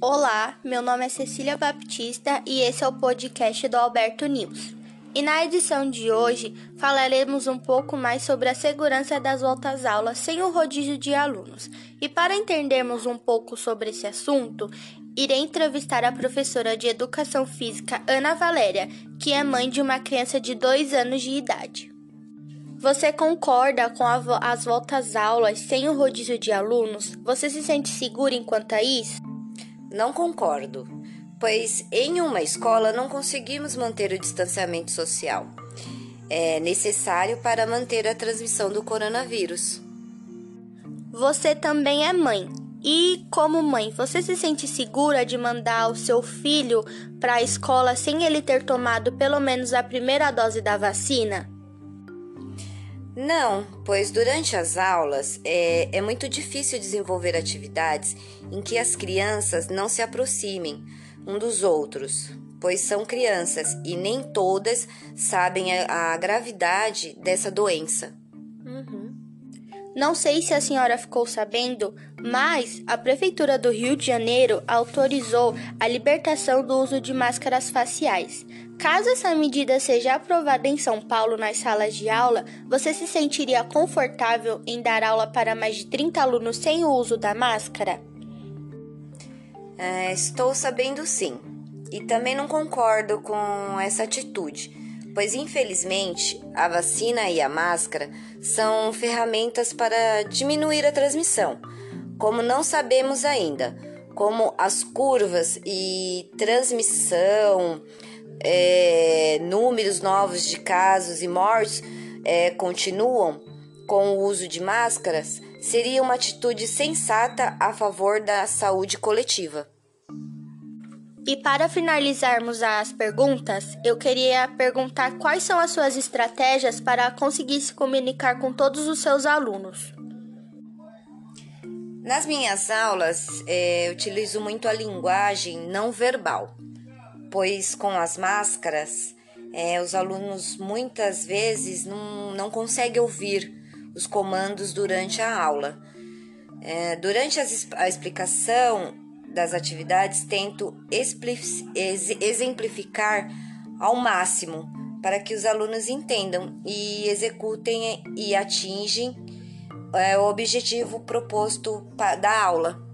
Olá, meu nome é Cecília Baptista e esse é o podcast do Alberto News. E na edição de hoje falaremos um pouco mais sobre a segurança das voltas aulas sem o rodízio de alunos. E para entendermos um pouco sobre esse assunto, irei entrevistar a professora de Educação Física Ana Valéria, que é mãe de uma criança de 2 anos de idade. Você concorda com as voltas aulas sem o rodízio de alunos? Você se sente segura enquanto a isso? Não concordo, pois em uma escola não conseguimos manter o distanciamento social. É necessário para manter a transmissão do coronavírus. Você também é mãe. E, como mãe, você se sente segura de mandar o seu filho para a escola sem ele ter tomado pelo menos a primeira dose da vacina? Não, pois durante as aulas é, é muito difícil desenvolver atividades em que as crianças não se aproximem um dos outros, pois são crianças e nem todas sabem a, a gravidade dessa doença. Não sei se a senhora ficou sabendo, mas a Prefeitura do Rio de Janeiro autorizou a libertação do uso de máscaras faciais. Caso essa medida seja aprovada em São Paulo nas salas de aula, você se sentiria confortável em dar aula para mais de 30 alunos sem o uso da máscara? É, estou sabendo sim. E também não concordo com essa atitude, pois infelizmente a vacina e a máscara são ferramentas para diminuir a transmissão. Como não sabemos ainda como as curvas e transmissão é, números novos de casos e mortes é, continuam com o uso de máscaras, seria uma atitude sensata a favor da saúde coletiva. E para finalizarmos as perguntas, eu queria perguntar quais são as suas estratégias para conseguir se comunicar com todos os seus alunos. Nas minhas aulas, é, utilizo muito a linguagem não verbal pois com as máscaras é, os alunos muitas vezes não, não conseguem ouvir os comandos durante a aula. É, durante a explicação das atividades, tento exemplificar ao máximo para que os alunos entendam e executem e atingem é, o objetivo proposto da aula.